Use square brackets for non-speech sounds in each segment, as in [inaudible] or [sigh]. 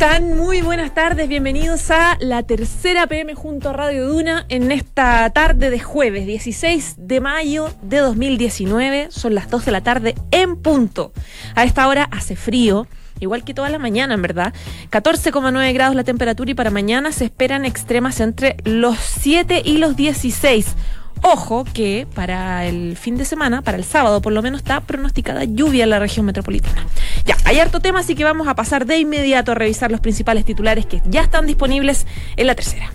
Están? Muy buenas tardes, bienvenidos a la tercera PM junto a Radio Duna en esta tarde de jueves 16 de mayo de 2019. Son las 2 de la tarde en punto. A esta hora hace frío. Igual que toda la mañana, en verdad. 14,9 grados la temperatura y para mañana se esperan extremas entre los 7 y los 16. Ojo que para el fin de semana, para el sábado por lo menos, está pronosticada lluvia en la región metropolitana. Ya, hay harto tema, así que vamos a pasar de inmediato a revisar los principales titulares que ya están disponibles en la tercera.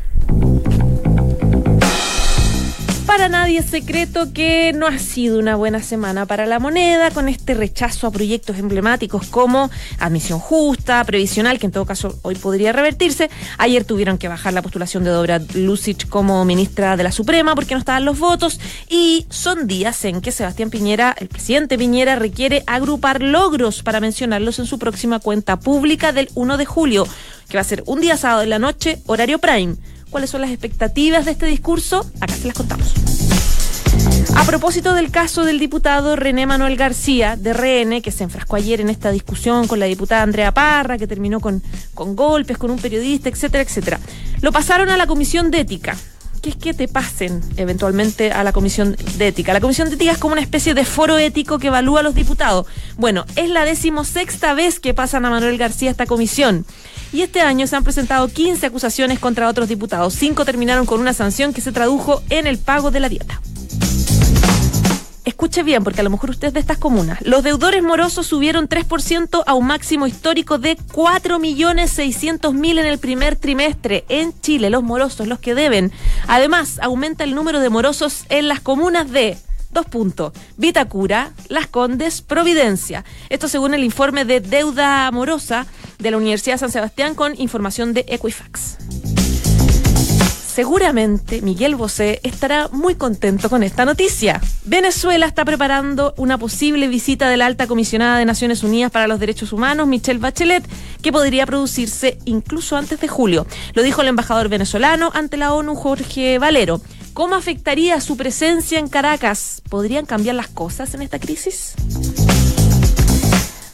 Para nadie es secreto que no ha sido una buena semana para la moneda, con este rechazo a proyectos emblemáticos como admisión justa, previsional, que en todo caso hoy podría revertirse. Ayer tuvieron que bajar la postulación de Dobra Lucic como ministra de la Suprema porque no estaban los votos. Y son días en que Sebastián Piñera, el presidente Piñera, requiere agrupar logros para mencionarlos en su próxima cuenta pública del 1 de julio, que va a ser un día sábado en la noche, horario prime cuáles son las expectativas de este discurso, acá se las contamos. A propósito del caso del diputado René Manuel García, de RN, que se enfrascó ayer en esta discusión con la diputada Andrea Parra, que terminó con, con golpes, con un periodista, etcétera, etcétera. Lo pasaron a la Comisión de Ética. ¿Qué es que te pasen eventualmente a la Comisión de Ética? La Comisión de Ética es como una especie de foro ético que evalúa a los diputados. Bueno, es la decimosexta vez que pasan a Manuel García esta comisión. Y este año se han presentado 15 acusaciones contra otros diputados. Cinco terminaron con una sanción que se tradujo en el pago de la dieta. Escuche bien, porque a lo mejor usted es de estas comunas. Los deudores morosos subieron 3% a un máximo histórico de 4.600.000 en el primer trimestre. En Chile, los morosos, los que deben. Además, aumenta el número de morosos en las comunas de Dos puntos. Vitacura, Las Condes, Providencia. Esto según el informe de deuda amorosa de la Universidad de San Sebastián con información de Equifax. Seguramente Miguel Bosé estará muy contento con esta noticia. Venezuela está preparando una posible visita de la alta comisionada de Naciones Unidas para los Derechos Humanos, Michelle Bachelet, que podría producirse incluso antes de julio. Lo dijo el embajador venezolano ante la ONU, Jorge Valero. ¿Cómo afectaría su presencia en Caracas? ¿Podrían cambiar las cosas en esta crisis?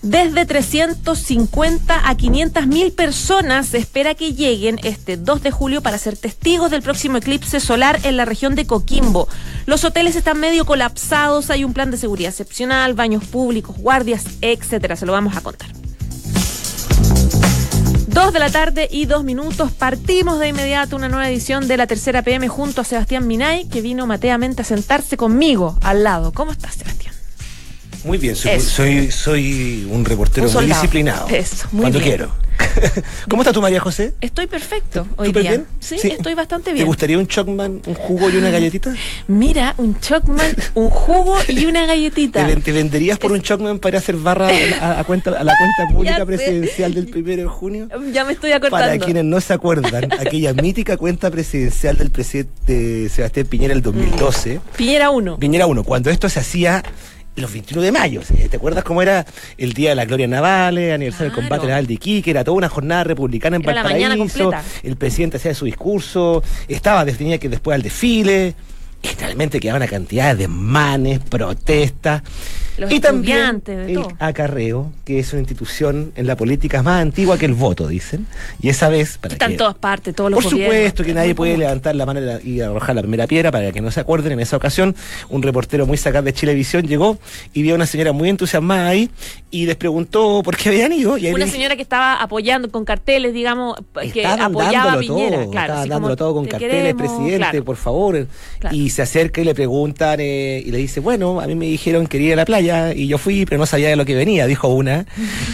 Desde 350 a 500 mil personas se espera que lleguen este 2 de julio para ser testigos del próximo eclipse solar en la región de Coquimbo. Los hoteles están medio colapsados, hay un plan de seguridad excepcional, baños públicos, guardias, etcétera. Se lo vamos a contar. Dos de la tarde y dos minutos. Partimos de inmediato una nueva edición de la tercera PM junto a Sebastián Minay, que vino mateamente a sentarse conmigo al lado. ¿Cómo estás, Sebastián? Muy bien, soy, soy, soy, un reportero un muy disciplinado. Eso, muy cuando bien. quiero. [laughs] ¿Cómo estás tú, María José? Estoy perfecto hoy ¿Súper día. bien? Sí, Sí. estoy bastante bien. ¿Te gustaría un Chocman, un jugo y una galletita? Mira, un Chocman, un jugo y una [laughs] galletita. ¿Te, ven- te venderías por un Chocman para hacer barra a, a cuenta, a la cuenta [laughs] pública presidencial del primero de junio? Ya me estoy acordando. Para quienes no se acuerdan, aquella mítica cuenta presidencial del presidente Sebastián Piñera el 2012. Piñera 1. Piñera 1, cuando esto se hacía los 21 de mayo. ¿Te acuerdas cómo era el Día de la Gloria Navales, aniversario del combate naval de Iquique? Era toda una jornada republicana en Era Valparaíso. El presidente hacía su discurso, estaba tenía que después al desfile. Y generalmente quedaba una cantidad de desmanes, protestas. Los y también de el todo. acarreo, que es una institución en la política más antigua que el voto, dicen. Y esa vez, para Está en que- todas partes, todos los por supuesto que nadie puede levantar la mano y arrojar la primera piedra para que no se acuerden. En esa ocasión, un reportero muy sacado de Chilevisión llegó y vio a una señora muy entusiasmada ahí y les preguntó por qué habían ido. Y Una le señora que estaba apoyando con carteles, digamos, que Estaban apoyaba a Piñera. todo, claro, estaban así dándolo todo con "Te carteles, queremos", presidente, claro. por favor. Claro. Y se acerca y le preguntan eh, y le dice, bueno, a mí me dijeron que iría a la playa. Playa y yo fui, pero no sabía de lo que venía, dijo una.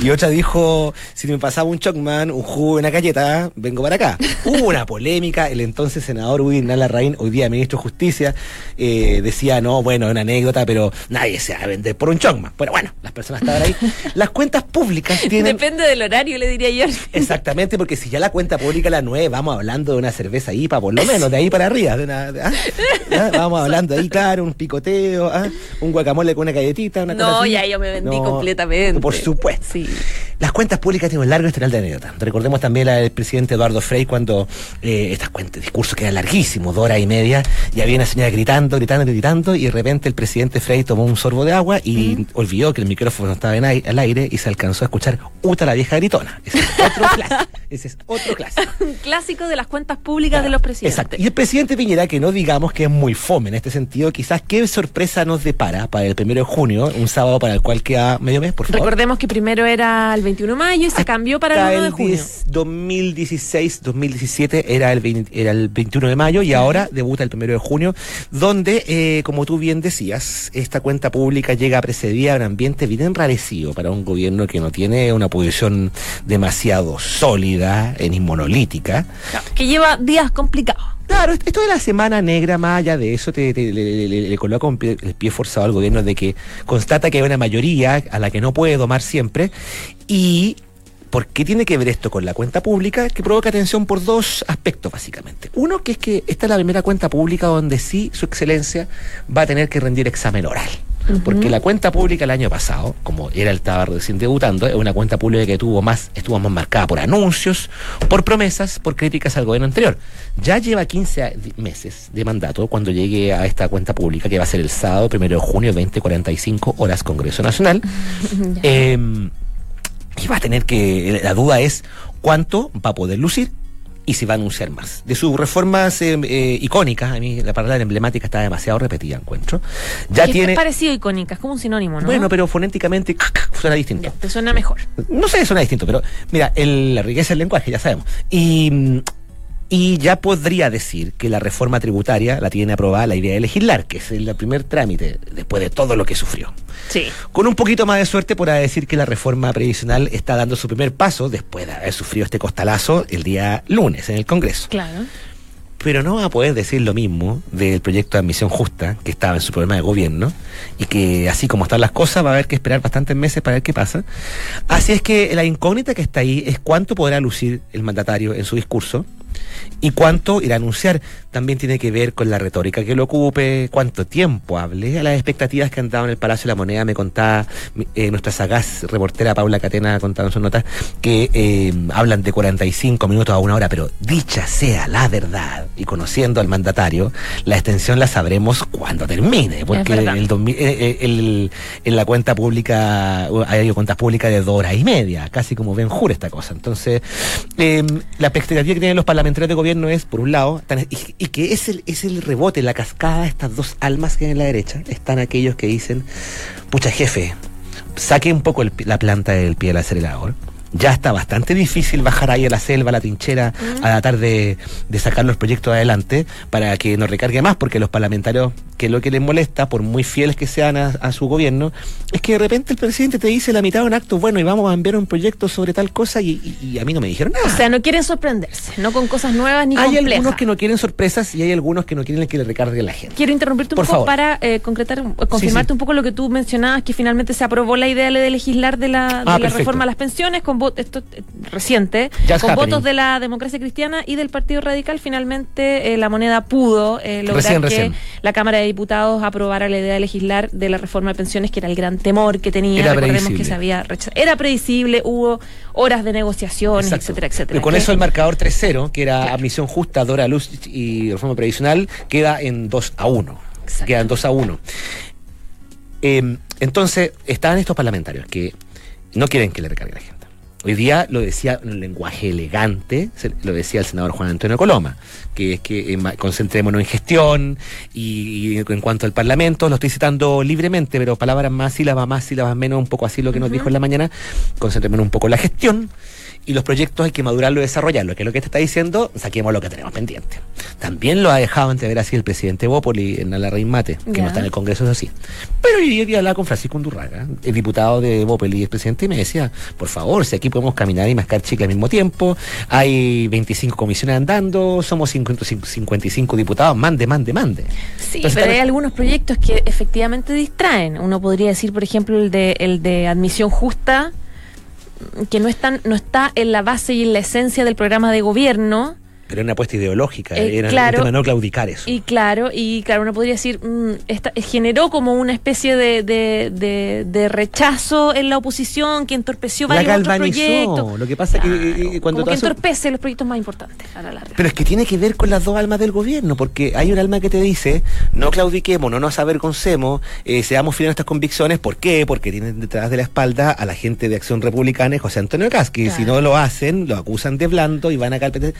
Y otra dijo, si me pasaba un chocman, un jugo, una galleta, vengo para acá. Hubo una polémica, el entonces senador Udin Larraín, hoy día ministro de Justicia, eh, decía, no, bueno, una anécdota, pero nadie se va a vender por un chocman. Bueno, bueno, las personas estaban ahí. Las cuentas públicas tienen... Depende del horario, le diría yo. Exactamente, porque si ya la cuenta pública la nueve, vamos hablando de una cerveza IPA, por lo menos, de ahí para arriba. De una, ¿ah? ¿Ah? Vamos hablando ahí, claro, un picoteo, ¿ah? un guacamole con una galletita, una No, ya yo me vendí completamente. Por supuesto. Sí. Las cuentas públicas tienen un largo historial de anécdota. Recordemos también la del presidente Eduardo Frei cuando eh, estas cuentas, discursos que eran larguísimos, dos horas y media, y había una señora gritando, gritando, gritando, y de repente el presidente Frey tomó un sorbo de agua y olvidó que el micrófono estaba en al aire y se alcanzó a escuchar Uta la vieja gritona. Ese es otro [laughs] clásico. Ese es otro clásico. un clásico de las cuentas públicas de los presidentes. Exacto. Y el presidente Piñera, que no digamos que es muy fome en este sentido, quizás qué sorpresa nos depara para el primero de junio, un sábado para el cual queda medio mes, por favor. Recordemos que primero era el 21 de mayo y se cambió para el 1 de junio. 2016, 2017 era el, era el 21 de mayo y ahora debuta el primero de junio, donde, eh, como tú bien decías, esta cuenta pública llega precedida a un ambiente bien enrarecido para un gobierno que no tiene una posición demasiado sólida, ni monolítica. que lleva días complicados. Claro, esto de la semana negra, más allá de eso, te, le, coloca el pie forzado al gobierno de que constata que hay una mayoría a la que no puede domar siempre y ¿Por qué tiene que ver esto con la cuenta pública? Que provoca atención por dos aspectos, básicamente. Uno, que es que esta es la primera cuenta pública donde sí su excelencia va a tener que rendir examen oral. Porque la cuenta pública el año pasado, como era el estaba recién debutando, es una cuenta pública que tuvo más, estuvo más marcada por anuncios, por promesas, por críticas al gobierno anterior. Ya lleva 15 meses de mandato cuando llegue a esta cuenta pública, que va a ser el sábado, primero de junio, 2045 horas Congreso Nacional. eh, y va a tener que, la duda es cuánto va a poder lucir y si va a anunciar más. De sus reformas eh, eh, icónicas, a mí la palabra emblemática está demasiado repetida, encuentro. Ya tiene... Es parecido icónica, es como un sinónimo, ¿no? Bueno, pero fonéticamente suena distinto. te suena mejor. No sé, suena distinto, pero mira, la riqueza del lenguaje, ya sabemos. Y mm, y ya podría decir que la reforma tributaria la tiene aprobada la idea de legislar, que es el primer trámite después de todo lo que sufrió. Sí. Con un poquito más de suerte podrá decir que la reforma previsional está dando su primer paso después de haber sufrido este costalazo el día lunes en el Congreso. Claro. Pero no va a poder decir lo mismo del proyecto de admisión justa que estaba en su programa de gobierno y que así como están las cosas va a haber que esperar bastantes meses para ver qué pasa. Así es que la incógnita que está ahí es cuánto podrá lucir el mandatario en su discurso y cuánto irá a anunciar. También tiene que ver con la retórica que lo ocupe, cuánto tiempo hable. A las expectativas que han dado en el Palacio de la Moneda, me contaba eh, nuestra sagaz reportera Paula Catena contando sus notas, que eh, hablan de 45 minutos a una hora, pero dicha sea la verdad, y conociendo al mandatario, la extensión la sabremos cuando termine, porque eh, el, en la cuenta pública hay cuentas públicas de dos horas y media, casi como ven jure esta cosa. Entonces, la expectativa que tienen los parlamentarios de gobierno es, por un lado, y, que es el, es el rebote, la cascada de estas dos almas que hay en la derecha. Están aquellos que dicen, pucha jefe, saque un poco la planta del pie del acelerador ya está bastante difícil bajar ahí a la selva, a la trinchera, a tratar de, de, sacar los proyectos adelante para que nos recargue más, porque los parlamentarios, que lo que les molesta, por muy fieles que sean a, su gobierno, es que de repente el presidente te dice la mitad de un acto, bueno, y vamos a enviar un proyecto sobre tal cosa, y, a mí no me dijeron nada. O sea, no quieren sorprenderse, no con cosas nuevas ni Hay algunos que no quieren sorpresas y hay algunos que no quieren que le recargue la gente. Quiero interrumpirte un poco para eh, concretar, confirmarte un poco lo que tú mencionabas, que finalmente se aprobó la idea de legislar de la, de ah, la reforma a las pensiones con esto eh, reciente, con votos de la democracia cristiana y del Partido Radical, finalmente eh, la moneda pudo eh, lograr que la Cámara de Diputados aprobara la idea de legislar de la reforma de pensiones, que era el gran temor que tenía. Era Recordemos que se había rechazado. Era predecible, hubo horas de negociaciones, etcétera, etcétera. Y con eso el marcador 3-0, que era admisión justa, Dora Luz y reforma previsional, queda en 2 a 1. Quedan 2 a 1. Em, entonces, estaban estos parlamentarios que no quieren que le recargue la gente. Hoy día lo decía en un lenguaje elegante, lo decía el senador Juan Antonio Coloma, que es que eh, concentrémonos en gestión y, en cuanto al Parlamento, lo estoy citando libremente, pero palabras más, sílabas más, sílabas menos, un poco así lo que nos dijo en la mañana, concentrémonos un poco en la gestión y los proyectos hay que madurarlo y desarrollarlo, que es lo que te está diciendo, saquemos lo que tenemos pendiente. También lo ha dejado entrever así el presidente Bópoli en la Mate, que no está en el Congreso, eso sí. Pero yo día hablaba con Francisco Undurraga, el diputado de Bópoli y el presidente, y me decía, por favor, si aquí podemos caminar y mascar chicle al mismo tiempo, hay 25 comisiones andando, somos 50 55 diputados, mande, mande, mande. Sí, Entonces, pero hay algunos proyectos que efectivamente distraen. Uno podría decir, por ejemplo, el de, el de admisión justa, que no, están, no está en la base y en la esencia del programa de gobierno. Pero era una apuesta ideológica, Eh, era claro. un tema de no claudicar eso. Y claro, y claro, uno podría decir, mm, esta- generó como una especie de, de, de- de rechazo en la oposición que entorpeció La varios otros galvanizó. proyectos. Lo que pasa que, eh, cuando como que entorpece los proyectos más importantes a la larga. Pero es que tiene que ver con las dos almas del gobierno, porque hay un alma que te dice, no claudiquemos, no nos avergoncemos, eh, seamos fieles a nuestras convicciones. ¿Por qué? Porque tienen detrás de la espalda a la gente de Acción Republicana y José Antonio Caz, que si Claro. no lo hacen, lo acusan de blando y van a carpetar.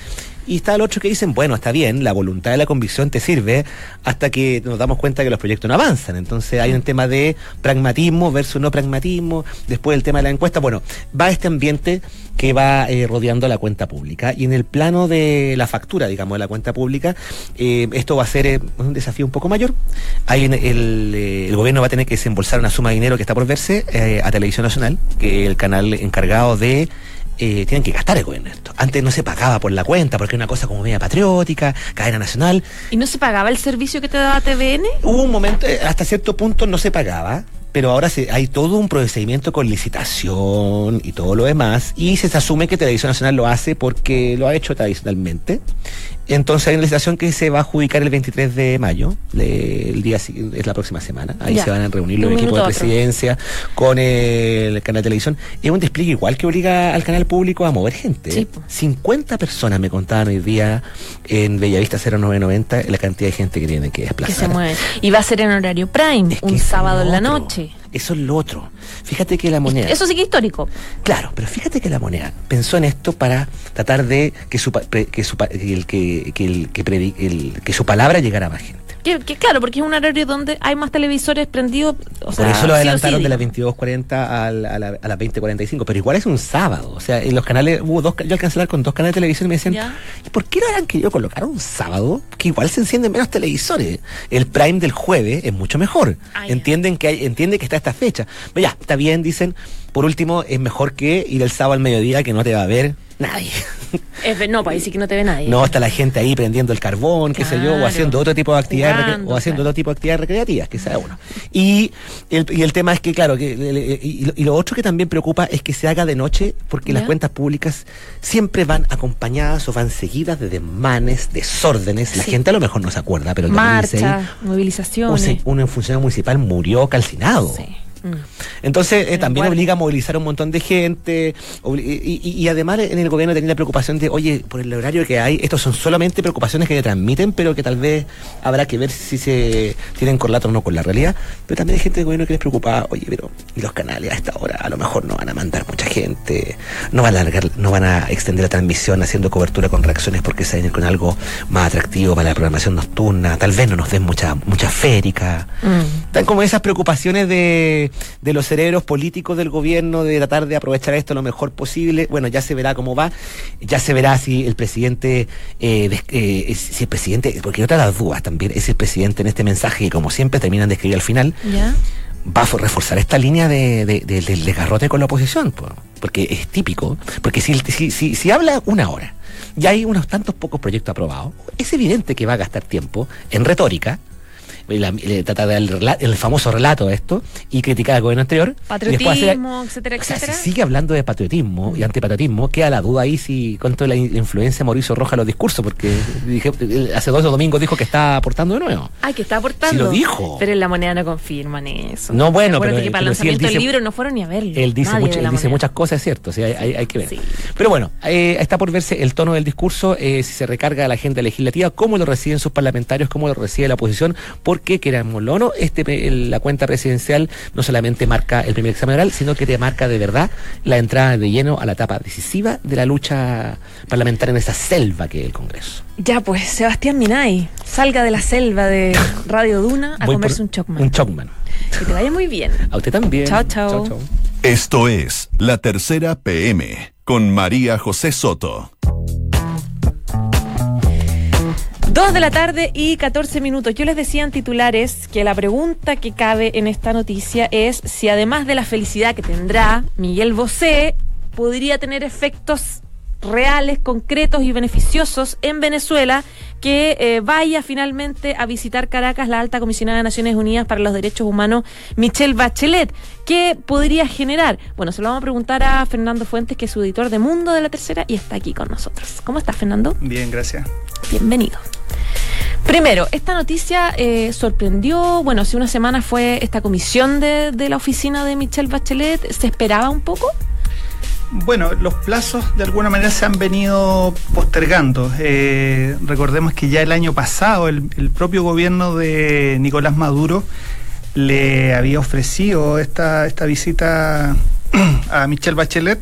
Y está el otro que dicen, bueno, está bien, la voluntad de la convicción te sirve hasta que nos damos cuenta que los proyectos no avanzan. Entonces hay un tema de pragmatismo versus no pragmatismo, después el tema de la encuesta. Bueno, va este ambiente que va eh, rodeando la cuenta pública. Y en el plano de la factura, digamos, de la cuenta pública, eh, esto va a ser eh, un desafío un poco mayor. Hay el, el gobierno va a tener que desembolsar una suma de dinero que está por verse a Televisión Nacional, que es el canal encargado de eh, tienen que gastar el gobierno esto. Antes no se pagaba por la cuenta, porque era una cosa como media patriótica, cadena nacional. ¿Y no se pagaba el servicio que te daba TVN? Hubo un momento, eh, hasta cierto punto no se pagaba, pero ahora se, hay todo un procedimiento con licitación y todo lo demás, y se asume que Televisión Nacional lo hace porque lo ha hecho tradicionalmente. Entonces hay una licitación que se va a adjudicar el 23 de mayo, le- el día es la próxima semana. Ahí Ya. se van a reunir los equipos de presidencia con el canal de televisión. Es un despliegue igual que obliga al canal público a mover gente. Sí, po. 50 personas me contaban hoy día en Bellavista 0990 la cantidad de gente que tiene que Que desplazar. se mueve. Y va a ser en horario prime, Es que un sábado en la noche. Eso es lo otro. Fíjate que la moneda. Eso sí que es histórico. Claro, pero fíjate que la moneda pensó en esto para tratar de que su que su que el que que el que el- que su palabra llegara a más gente. Que, que claro, porque es un horario donde hay más televisores prendidos. O Por eso lo adelantaron sí, de las digo. 22.40 al- a, la- a las 20.45, pero igual es un sábado. O sea, en los canales, hubo dos, yo alcancé a hablar con dos canales de televisión y me decían, Ya. ¿y por qué no habrán querido colocar un sábado? Que igual se encienden menos televisores. El prime del jueves es mucho mejor. Ah. Entienden que hay, entiende que está esta fecha. Pero ya, está bien, dicen. Por último, es mejor que ir el sábado al mediodía que no te va a ver nadie. Es no, pues ahí sí que no te ve nadie. No está la gente ahí prendiendo el carbón, qué sé yo, o haciendo otro tipo de actividades, Jugando, o haciendo claro. otro tipo de actividades recreativas, que sea uno. Y el, y el tema es que, claro, que, el- y, lo- y lo otro que también preocupa es que se haga de noche, porque las cuentas públicas siempre van acompañadas o van seguidas de desmanes, desórdenes. La Sí. gente a lo mejor no se acuerda, pero 2016 Marcha, un, movilizaciones. se- un funcionario municipal murió calcinado. Sí. Mm. Entonces, eh, también obliga a movilizar a un montón de gente. obli- Y, y- y además en el gobierno tenía la preocupación de, oye, por el horario que hay, estos son solamente preocupaciones que se transmiten, pero que tal vez habrá que ver si se tienen correlato o no con la realidad. Pero también hay gente del gobierno que les preocupa, oye, pero ¿y los canales a esta hora? A lo mejor no van a mandar mucha gente, no van a alargar, no van a extender la transmisión haciendo cobertura con reacciones porque se vienen con algo más atractivo para la programación nocturna. Tal vez no nos den mucha, mucha férica. Mm. Están como esas preocupaciones de, de los cerebros políticos del gobierno de tratar de aprovechar esto lo mejor posible. Bueno, ya se verá cómo va, ya se verá si el presidente, eh, eh, si el presidente, porque otra de las dudas también, es el presidente en este mensaje que como siempre terminan de escribir al final, ¿Ya? va a fo- reforzar esta línea de, de- de- del desgarrote con la oposición, po, porque es típico, porque si, si, si, si habla una hora y hay unos tantos pocos proyectos aprobados, es evidente que va a gastar tiempo en retórica, la- le trata rela- el famoso relato de esto y criticar al gobierno anterior. Patriotismo, etcétera, o sea, etcétera. si sigue hablando de patriotismo y antipatriotismo, queda la duda ahí si cuánto la in- influencia de Mauricio Rojas en los discursos, porque dije, hace dos domingos dijo que está aportando de nuevo. Ay, que está aportando. Si lo dijo. Pero en la moneda no confirman eso. No, bueno, pero- que para el lanzamiento del libro no fueron ni a verlo. Él dice, Nadie mucho- de él la dice moneda. muchas cosas, es cierto, sí, hay, hay- hay que ver. Sí. Pero bueno, eh, está por verse el tono del discurso, eh, si se recarga la agenda legislativa, cómo lo reciben sus parlamentarios, cómo lo recibe la oposición, porque querámoslo o no, este, el- la cuenta presidencial no solamente marca el primer examen oral, sino que te marca de verdad la entrada de lleno a la etapa decisiva de la lucha parlamentaria en esa selva que es el Congreso. Ya, pues, Sebastián Minay, salga de la selva de [laughs] Radio Duna a Voy comerse un chocman. Un chocman. Que te vaya muy bien. [laughs] A usted también. Chao, chao. chao. Esto es La Tercera PM con María José Soto. Dos de la tarde y 14 minutos. Yo les decía en titulares que la pregunta que cabe en esta noticia es si además de la felicidad que tendrá Miguel Bosé, podría tener efectos reales, concretos y beneficiosos en Venezuela que eh, vaya finalmente a visitar Caracas la alta comisionada de Naciones Unidas para los Derechos Humanos, Michelle Bachelet. ¿Qué podría generar? Bueno, se lo vamos a preguntar a Fernando Fuentes, que es su editor de Mundo de la Tercera y está aquí con nosotros. ¿Cómo estás, Fernando? Bien, gracias. Bienvenido. Primero, esta noticia eh, sorprendió, bueno, hace una semana fue esta comisión de, de la oficina de Michelle Bachelet, ¿se esperaba un poco? Bueno, los plazos de alguna manera se han venido postergando. Eh, recordemos que ya el año pasado el, propio gobierno de Nicolás Maduro le había ofrecido esta, esta visita [clears throat] a Michelle Bachelet.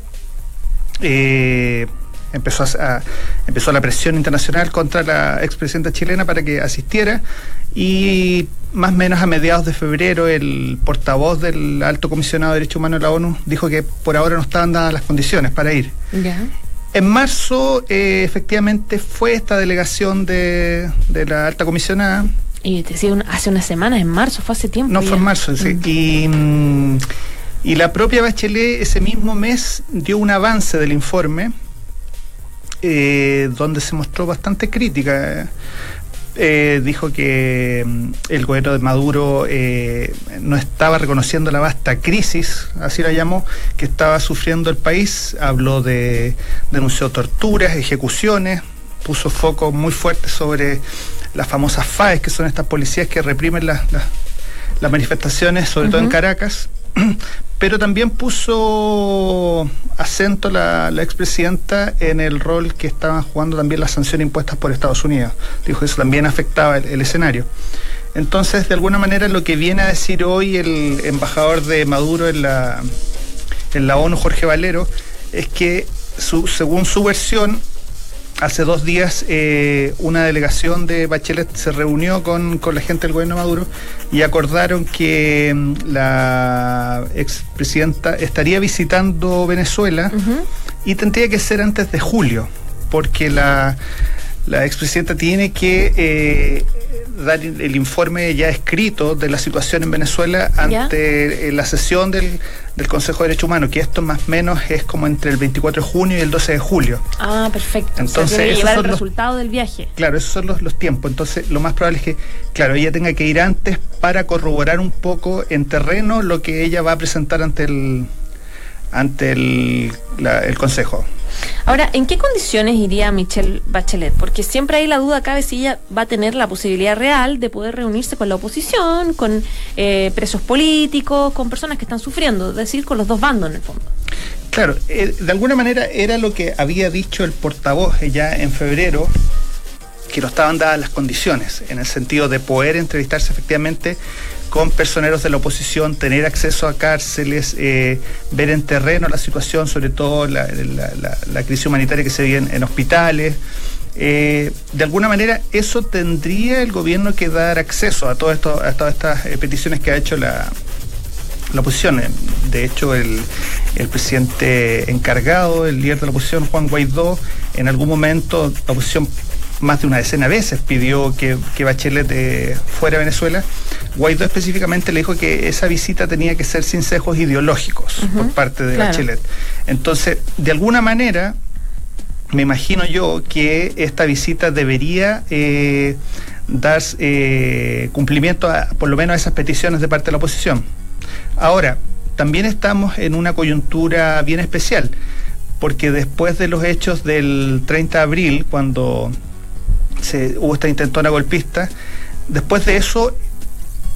Eh, empezó, a, empezó la presión internacional contra la expresidenta chilena para que asistiera y más o menos a mediados de febrero el portavoz del alto comisionado de derechos humanos de la ONU dijo que por ahora no estaban dadas las condiciones para ir. En marzo, eh, efectivamente, fue esta delegación de, la alta comisionada. Y te decía, hace unas semanas, en marzo, fue hace tiempo. No, fue en marzo, sí. Mm. Y, mm, y la propia Bachelet ese mismo mes dio un avance del informe eh, donde se mostró bastante crítica. Eh, dijo que mm, el gobierno de Maduro eh, no estaba reconociendo la vasta crisis, así la llamó, que estaba sufriendo el país. Habló de, denunció torturas, ejecuciones, puso foco muy fuerte sobre las famosas FAES, que son estas policías que reprimen las, las, manifestaciones, sobre todo en Caracas. [clears throat] pero también puso acento la, expresidenta en el rol que estaban jugando también las sanciones impuestas por Estados Unidos. Dijo que eso también afectaba el, escenario. Entonces, de alguna manera, lo que viene a decir hoy el embajador de Maduro en la, en la ONU, Jorge Valero, es que según su versión, Hace dos días eh, una delegación de Bachelet se reunió con, la gente del gobierno Maduro y acordaron que mm, la expresidenta estaría visitando Venezuela y tendría que ser antes de julio, porque la, la expresidenta tiene que eh, dar el informe ya escrito de la situación en Venezuela ante eh, la sesión del, Consejo de Derechos Humanos, que esto más o menos es como entre el 24 de junio y el 12 de julio. Ah, perfecto. Entonces, o llevar el resultado del viaje. Claro, esos son los, los tiempos. Entonces, lo más probable es que, claro, ella tenga que ir antes para corroborar un poco en terreno lo que ella va a presentar ante el ante el, el Consejo. Ahora, ¿en qué condiciones iría Michelle Bachelet? Porque siempre hay la duda, cabe si ella va a tener la posibilidad real de poder reunirse con la oposición, con eh, presos políticos, con personas que están sufriendo, es decir, con los dos bandos en el fondo. Claro, eh, de alguna manera era lo que había dicho el portavoz ya en febrero, que no estaban dadas las condiciones, en el sentido de poder entrevistarse efectivamente con personeros de la oposición, tener acceso a cárceles, eh, ver en terreno la situación, sobre todo la, crisis humanitaria que se vive en, hospitales. Eh, de alguna manera, eso tendría el gobierno que dar acceso a, todas estas eh, peticiones que ha hecho la, la oposición. De hecho, el, el, presidente encargado, el líder de la oposición, Juan Guaidó, en algún momento la oposición más de una decena de veces pidió que, que Bachelet eh, fuera a Venezuela. Guaidó específicamente le dijo que esa visita tenía que ser sin sesgos ideológicos por parte de Bachelet. Entonces, de alguna manera, me imagino yo que esta visita debería eh, dar eh, cumplimiento a, por lo menos a esas peticiones de parte de la oposición. Ahora, también estamos en una coyuntura bien especial, porque después de los hechos del 30 de abril, cuando se, hubo esta intentona golpista. Después de eso,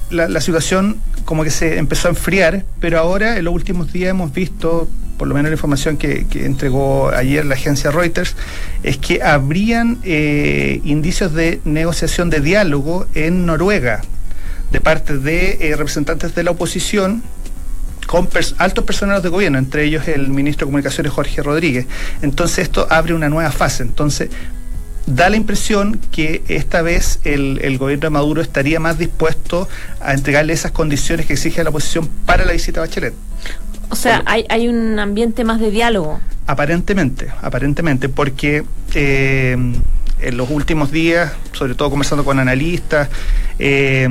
la, situación como que se empezó a enfriar, pero ahora en los últimos días hemos visto, por lo menos la información que, entregó ayer la agencia Reuters, es que habrían eh, indicios de negociación de diálogo en Noruega de parte de eh, representantes de la oposición con altos personeros de gobierno, entre ellos el ministro de Comunicaciones Jorge Rodríguez. Entonces esto abre una nueva fase. Entonces da la impresión que esta vez el, gobierno de Maduro estaría más dispuesto a entregarle esas condiciones que exige la oposición para la visita a Bachelet. O sea, hay, hay un ambiente más de diálogo. Aparentemente, aparentemente, porque eh, en los últimos días, sobre todo conversando con analistas, eh,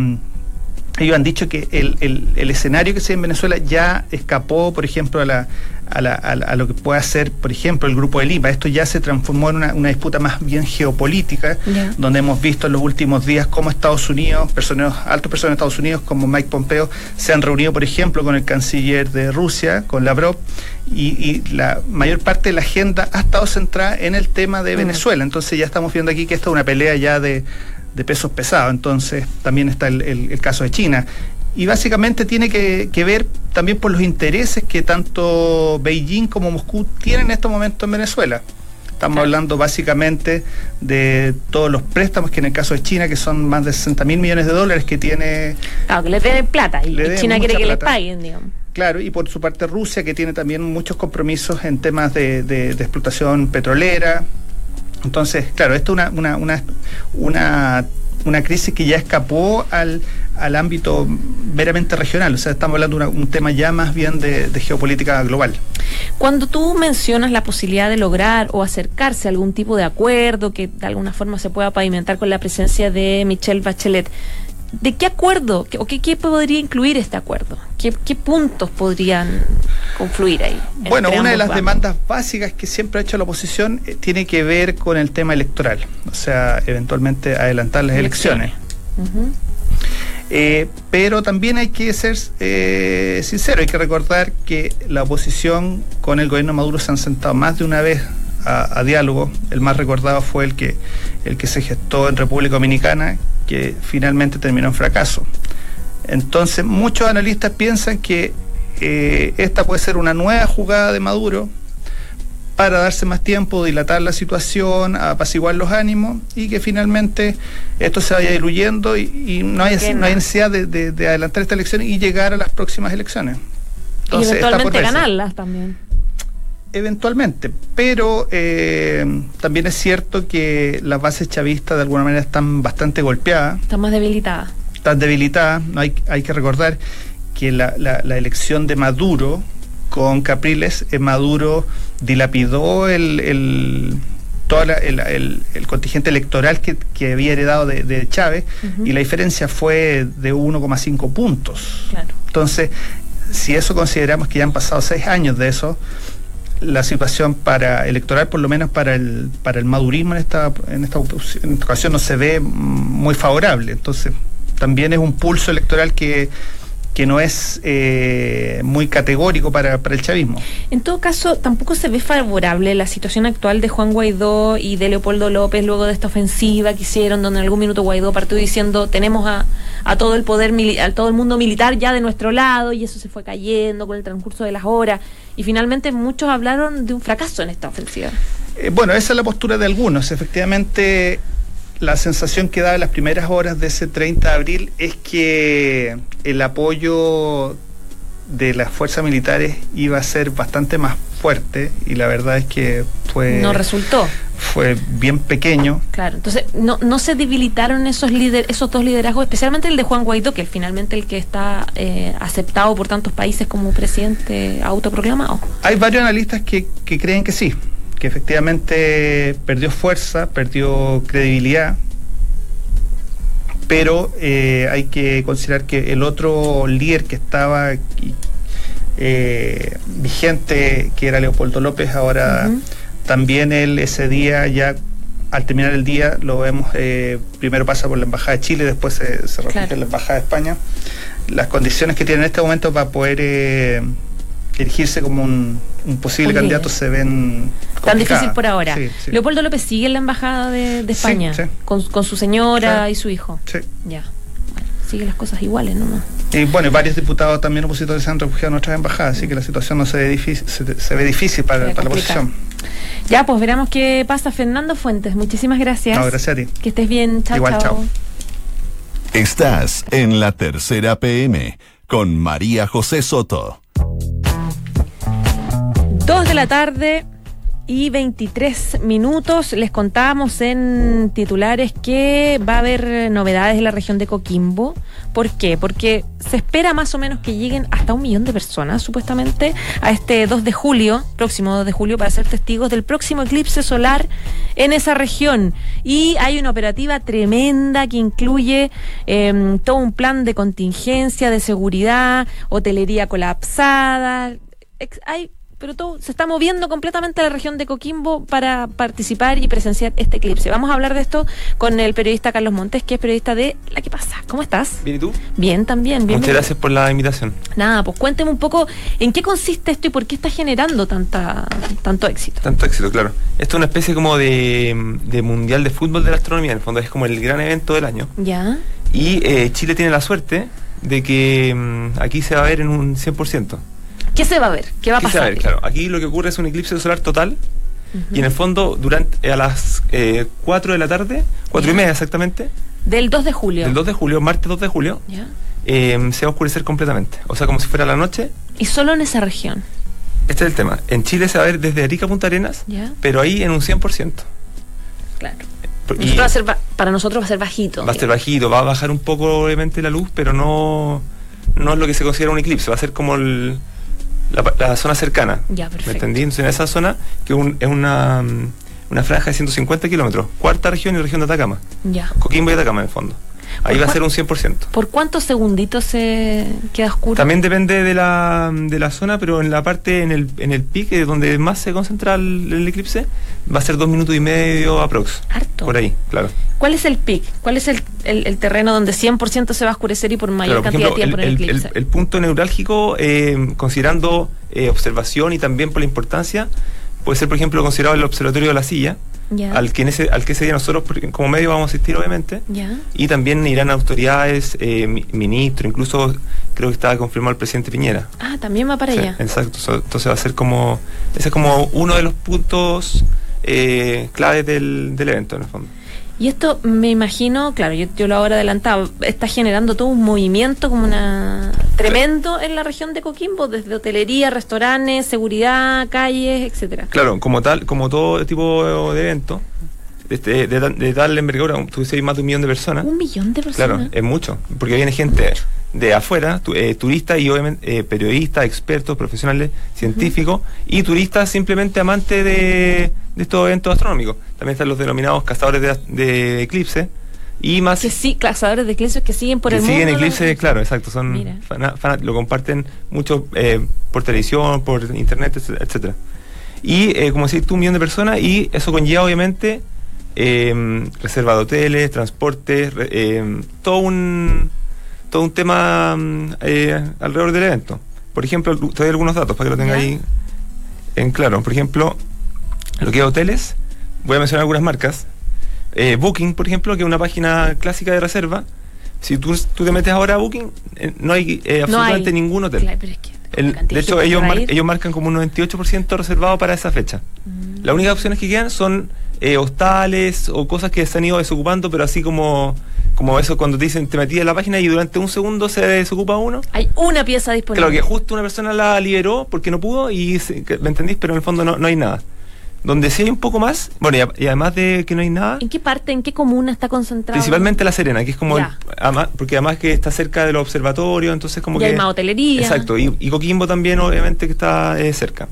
ellos han dicho que el, el, escenario que se ve en Venezuela ya escapó, por ejemplo, a, la, a, la, a, lo que puede hacer, por ejemplo, el Grupo de Lima. Esto ya se transformó en una, una disputa más bien geopolítica, donde hemos visto en los últimos días cómo Estados Unidos, altos personas de Estados Unidos como Mike Pompeo, se han reunido, por ejemplo, con el canciller de Rusia, con Lavrov, y, y la mayor parte de la agenda ha estado centrada en el tema de Venezuela. Entonces ya estamos viendo aquí que esta es una pelea ya de de pesos pesados. Entonces también está el, caso de China. Y básicamente tiene que, ver también por los intereses que tanto Beijing como Moscú tienen en estos momentos en Venezuela. Estamos hablando básicamente de todos los préstamos que en el caso de China, que son más de 60 mil millones de dólares que tiene... Claro, que le den plata y, China quiere que le paguen, digamos. Claro, y por su parte Rusia, que tiene también muchos compromisos en temas de, de explotación petrolera, entonces, claro, esto es una, una, una, una, crisis que ya escapó al, al ámbito meramente regional, o sea, estamos hablando de un tema ya más bien de, geopolítica global. Cuando tú mencionas la posibilidad de lograr o acercarse a algún tipo de acuerdo que de alguna forma se pueda pavimentar con la presencia de Michelle Bachelet, ¿De qué acuerdo o qué, qué, podría incluir este acuerdo? ¿Qué, puntos podrían confluir ahí? Bueno, una de las demandas básicas que siempre ha hecho la oposición eh, tiene que ver con el tema electoral, o sea, eventualmente adelantar las elecciones. Eh, pero también hay que ser eh, sincero, hay que recordar que la oposición con el gobierno Maduro se han sentado más de una vez a, diálogo. El más recordado fue el que, el que se gestó en República Dominicana, que finalmente terminó en fracaso. Entonces, muchos analistas piensan que eh, esta puede ser una nueva jugada de Maduro para darse más tiempo, dilatar la situación, apaciguar los ánimos y que finalmente esto se vaya diluyendo y, no, hay, no hay necesidad de, adelantar esta elección y llegar a las próximas elecciones. y eventualmente ganarlas también eventualmente, pero eh, también es cierto que las bases chavistas de alguna manera están bastante golpeadas. Están más debilitadas. Están debilitadas, hay, hay que recordar que la, la, elección de Maduro con Capriles, eh, Maduro dilapidó el, el todo el, el, contingente electoral que, que había heredado de, Chávez y la diferencia fue de 1,5 puntos. Claro. Entonces, si eso consideramos que ya han pasado seis años de eso, la situación para electoral, por lo menos para el, para el madurismo en esta, en esta, en esta ocasión no se ve muy favorable. Entonces, también es un pulso electoral que, que no es eh, muy categórico para, para, el chavismo. En todo caso, tampoco se ve favorable la situación actual de Juan Guaidó y de Leopoldo López luego de esta ofensiva que hicieron, donde en algún minuto Guaidó partió diciendo tenemos a, a todo el poder, a todo el mundo militar ya de nuestro lado y eso se fue cayendo con el transcurso de las horas y finalmente muchos hablaron de un fracaso en esta ofensiva. Eh, bueno, esa es la postura de algunos. Efectivamente, la sensación que da en las primeras horas de ese 30 de abril es que el apoyo de las fuerzas militares iba a ser bastante más fuerte y la verdad es que fue no resultó. fue bien pequeño. Claro entonces no, no se debilitaron esos líder, esos dos liderazgos especialmente el de Juan Guaidó que es finalmente el que está eh, aceptado por tantos países como presidente autoproclamado. Hay varios analistas que, que creen que sí que efectivamente perdió fuerza, perdió credibilidad, pero eh, hay que considerar que el otro líder que estaba eh, vigente, que era Leopoldo López, ahora también él ese día ya al terminar el día lo vemos, eh, primero pasa por la Embajada de Chile, después se, se en la Embajada de España. Las condiciones que tiene en este momento para poder elegirse como un, posible candidato se ven tan difícil por ahora. Leopoldo López sigue en la embajada de, España con, su señora y su hijo. Sí. Ya. sigue las cosas iguales nomás. Y bueno, varios diputados también opositores se han refugiado en otras embajadas, así que la situación no se ve difícil, se, ve difícil para, la oposición. Ya, pues veremos qué pasa. Fernando Fuentes, muchísimas gracias. No, gracias a ti. Que estés bien. Chao, Igual, chao. Estás en la tercera PM con María José Soto. Dos de la tarde y 23 minutos. Les contábamos en titulares que va a haber novedades en la región de Coquimbo. ¿Por qué? Porque se espera más o menos que lleguen hasta un millón de personas, supuestamente, a este 2 de julio, próximo 2 de julio, para ser testigos del próximo eclipse solar en esa región. Y hay una operativa tremenda que incluye em, todo un plan de contingencia, de seguridad, hotelería colapsada. Hay pero todo se está moviendo completamente a la región de Coquimbo para participar y presenciar este eclipse. Vamos a hablar de esto con el periodista Carlos Montes, que es periodista de La que pasa. ¿Cómo estás? Bien, ¿y tú? Bien, también. Bien, Muchas gracias por la invitación. Nada, pues cuénteme un poco en qué consiste esto y por qué está generando tanta, tanto éxito. Tanto éxito, claro. Esto es una especie como de, mundial de fútbol de la astronomía, en el fondo es como el gran evento del año. Ya. Y eh, Chile tiene la suerte de que mm, aquí se va a ver en un 100%. ¿Qué se va a ver? ¿Qué va a pasar? claro. Aquí lo que ocurre es un eclipse solar total. Y en el fondo, durante a las eh, 4 de la tarde, 4 y media exactamente. Del 2 de julio. Del 2 de julio, martes 2 de julio, eh, se va a oscurecer completamente. O sea, como si fuera la noche. ¿Y solo en esa región? Este es el tema. En Chile se va a ver desde Arica a Punta Arenas, pero ahí en un 100%. Claro. va a ser, para nosotros va a ser bajito. Va a ser bajito, va a bajar un poco obviamente la luz, pero no, no es lo que se considera un eclipse, va a ser como el, la, zona cercana. Ya, perfecto. ¿Me entendí? Entonces, en esa zona, que es una, una franja de 150 kilómetros, cuarta región y región de Atacama. Ya. Coquimbo y Atacama, en el fondo. Ahí va a ser un 100%. ¿Por cuántos segunditos se queda oscuro? También depende de la, de la zona, pero en la parte, en el, en el pique, donde más se concentra el, eclipse, va a ser dos minutos y medio aprox. Harto. Por ahí, claro. ¿Cuál es el pic? ¿Cuál es el, el, terreno donde 100% se va a oscurecer y por mayor cantidad de tiempo en el eclipse? El, punto neurálgico, eh, considerando eh, observación y también por la importancia, puede ser, por ejemplo, considerado el observatorio de la silla al, que ese, al que ese día nosotros como medio vamos a asistir obviamente. Y también irán autoridades, eh, ministros, incluso creo que estaba confirmado el presidente Piñera. Ah, también va para allá. Exacto, entonces va a ser como, ese es como uno de los puntos eh, claves del, del evento en el fondo. Y esto me imagino, claro, yo, yo lo ahora adelantado, está generando todo un movimiento como una tremendo en la región de Coquimbo, desde hotelería, restaurantes, seguridad, calles, etcétera. Claro, como tal, como todo tipo de evento, de, de, de, tal envergadura, tú dices más de un millón de personas. Un millón de personas. Claro, es mucho, porque viene gente de afuera, eh, turistas y obviamente eh, periodistas, expertos, profesionales, científicos y turistas simplemente amantes de, estos eventos astronómicos. También están los denominados cazadores de, de eclipse y más que sí cazadores de eclipses que siguen por el mundo siguen eclipse claro exacto son lo comparten mucho eh, por televisión por internet etcétera y como decís tú un millón de personas y eso conlleva obviamente reserva de hoteles transportes todo un todo un tema mm, eh, alrededor del evento. Por ejemplo, te doy algunos datos para que lo tenga ahí en claro. Por ejemplo, lo que es hoteles, voy a mencionar algunas marcas. Eh, Booking, por ejemplo, que es una página clásica de reserva. Si tú, tú te metes ahora a Booking, eh, no hay absolutamente ningún hotel. De hecho, ellos, ellos marcan como un 98% reservado para esa fecha. Mm. Las únicas opciones que quedan son hostales o cosas que se han ido desocupando, pero así como como eso cuando te dicen te metí en la página y durante un segundo se desocupa uno. Hay una pieza disponible. Claro, que justo una persona la liberó porque no pudo y me entendís, pero en el fondo no, hay nada. Donde sí hay un poco más, bueno, y, además de que no hay nada. ¿En qué parte, en qué comuna está concentrado? Principalmente La Serena, que es como. porque además que está cerca de los observatorios, entonces como y que. hay más hotelería. Exacto, y, Coquimbo también, obviamente, que está eh, cerca.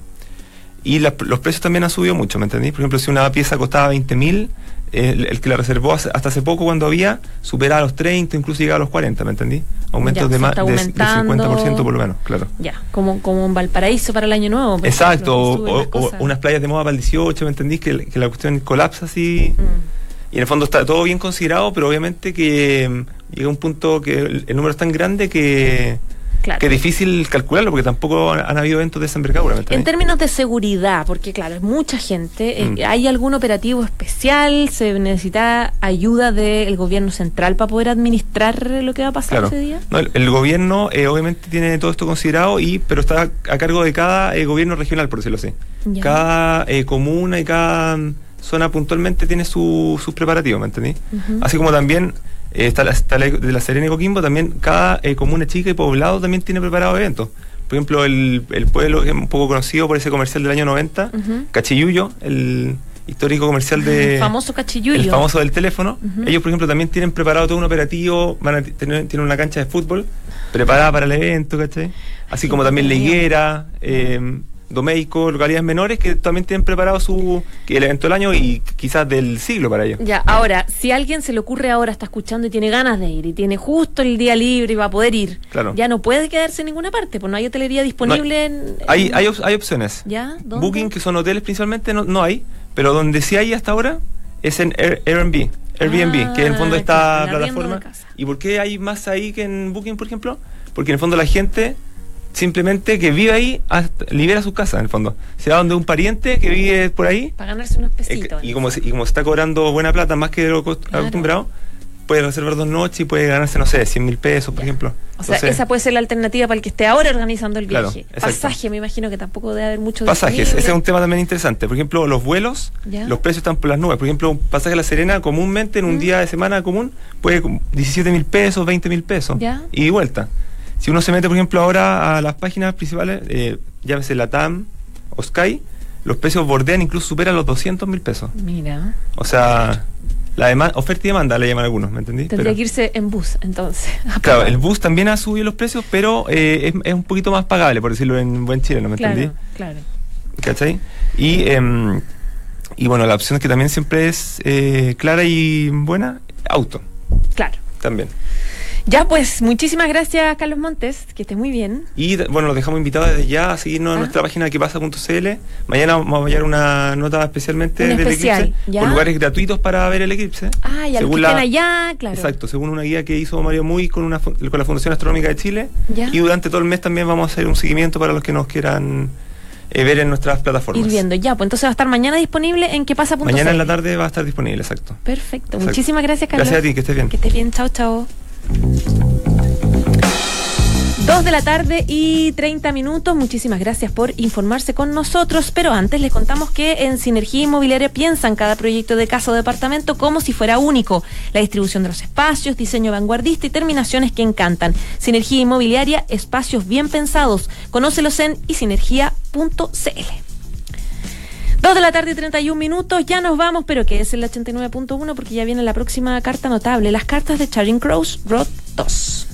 Y los precios también han subido mucho, ¿me entendís? Por ejemplo, si una pieza costaba 20 mil, el, que la reservó hasta hace poco cuando había, superaba los 30, incluso llegaba a los 40, ¿me entendí? Aumentos de más de, 50% por lo menos, claro. Ya, como, como un Valparaíso para el año nuevo. Exacto, o, unas playas de moda para el 18, ¿me entendís? Que, la cuestión colapsa así. Mm. Y en el fondo está todo bien considerado, pero obviamente que mm, llega un punto que el número es tan grande que que es difícil calcularlo porque tampoco han, habido eventos de esa envergadura. En términos de seguridad, porque claro, es mucha gente, eh, mm. ¿hay algún operativo especial? ¿Se necesita ayuda del gobierno central para poder administrar lo que va a pasar ese día? No, el, gobierno eh, obviamente tiene todo esto considerado, y pero está a cargo de cada eh, gobierno regional, por decirlo así. Cada comuna y cada zona puntualmente tiene sus preparativos, ¿me entendí? Así como también está, la, de la Serena y Coquimbo, también cada eh, comuna chica y poblado también tiene preparado eventos. Por ejemplo, el, el pueblo que es un poco conocido por ese comercial del año 90, Cachiyuyo, el histórico comercial de... El famoso Cachiyuyo. El famoso del teléfono. Ellos, por ejemplo, también tienen preparado todo un operativo, van a tener, tienen una cancha de fútbol preparada para el evento, ¿cachai? Así como también la higuera, eh, Domeico, localidades menores que también tienen preparado su el evento del año y quizás del siglo para ellos. Ya, ahora, si a alguien se le ocurre ahora, está escuchando y tiene ganas de ir y tiene justo el día libre y va a poder ir, claro. ya no puede quedarse en ninguna parte, pues no hay hotelería disponible en, Hay, hay, hay, opciones. ¿Ya? Booking, que son hoteles principalmente, no, no hay, pero donde sí hay hasta ahora es en Airbnb. Airbnb, que en el fondo ah, esta plataforma. ¿Y por qué hay más ahí que en Booking, por ejemplo? Porque en el fondo la gente simplemente que vive ahí, libera su casa en el fondo. Se va donde un pariente que vive por ahí. Para ganarse unos pesitos. y, como se, y como está cobrando buena plata, más que de lo acostumbrado, puede reservar dos noches y puede ganarse, no sé, 100 mil pesos, por ejemplo. O sea, esa puede ser la alternativa para el que esté ahora organizando el viaje. Pasaje, me imagino que tampoco debe haber mucho Pasajes, ese es un tema también interesante. Por ejemplo, los vuelos, los precios están por las nubes. Por ejemplo, un pasaje a La Serena comúnmente en un mm. día de semana común puede 17 mil pesos, 20 mil pesos. Y vuelta. Si uno se mete, por ejemplo, ahora a las páginas principales, eh, llámese la TAM o Sky, los precios bordean, incluso superan los 200 mil pesos. Mira. O sea, la demanda, oferta y demanda le llaman algunos, ¿me entendí? Tendría que irse en bus, entonces. Claro, el bus también ha subido los precios, pero eh, es, un poquito más pagable, por decirlo en buen chileno, ¿me claro, entendí? Claro. ¿Cachai? Y, eh, y bueno, la opción que también siempre es eh, clara y buena, auto. Claro. También. Ya, pues, muchísimas gracias, Carlos Montes, que esté muy bien. Y bueno, los dejamos invitados desde ya a seguirnos en ah. nuestra página que pasa.cl. Mañana vamos a enviar una nota especialmente del eclipse, con lugares gratuitos para ver el eclipse. Ah, y según la, allá, claro. Exacto, según una guía que hizo Mario Muy con, una, con la Fundación Astronómica de Chile. Y durante todo el mes también vamos a hacer un seguimiento para los que nos quieran eh, ver en nuestras plataformas. Ir viendo, ya, pues entonces va a estar mañana disponible en qué pasa. Mañana en la tarde va a estar disponible, exacto. Perfecto, muchísimas gracias, Carlos. Gracias a ti, que estés bien. Que estés bien, chao, chao. Dos de la tarde y 30 minutos. Muchísimas gracias por informarse con nosotros. Pero antes les contamos que en Sinergia Inmobiliaria piensan cada proyecto de casa o departamento como si fuera único. La distribución de los espacios, diseño vanguardista y terminaciones que encantan. Sinergia Inmobiliaria, espacios bien pensados. Conócelos en isinergia.cl. 2 de la tarde y 31 minutos, ya nos vamos, pero que es el 89.1 porque ya viene la próxima carta notable, las cartas de Charing Cross Road 2.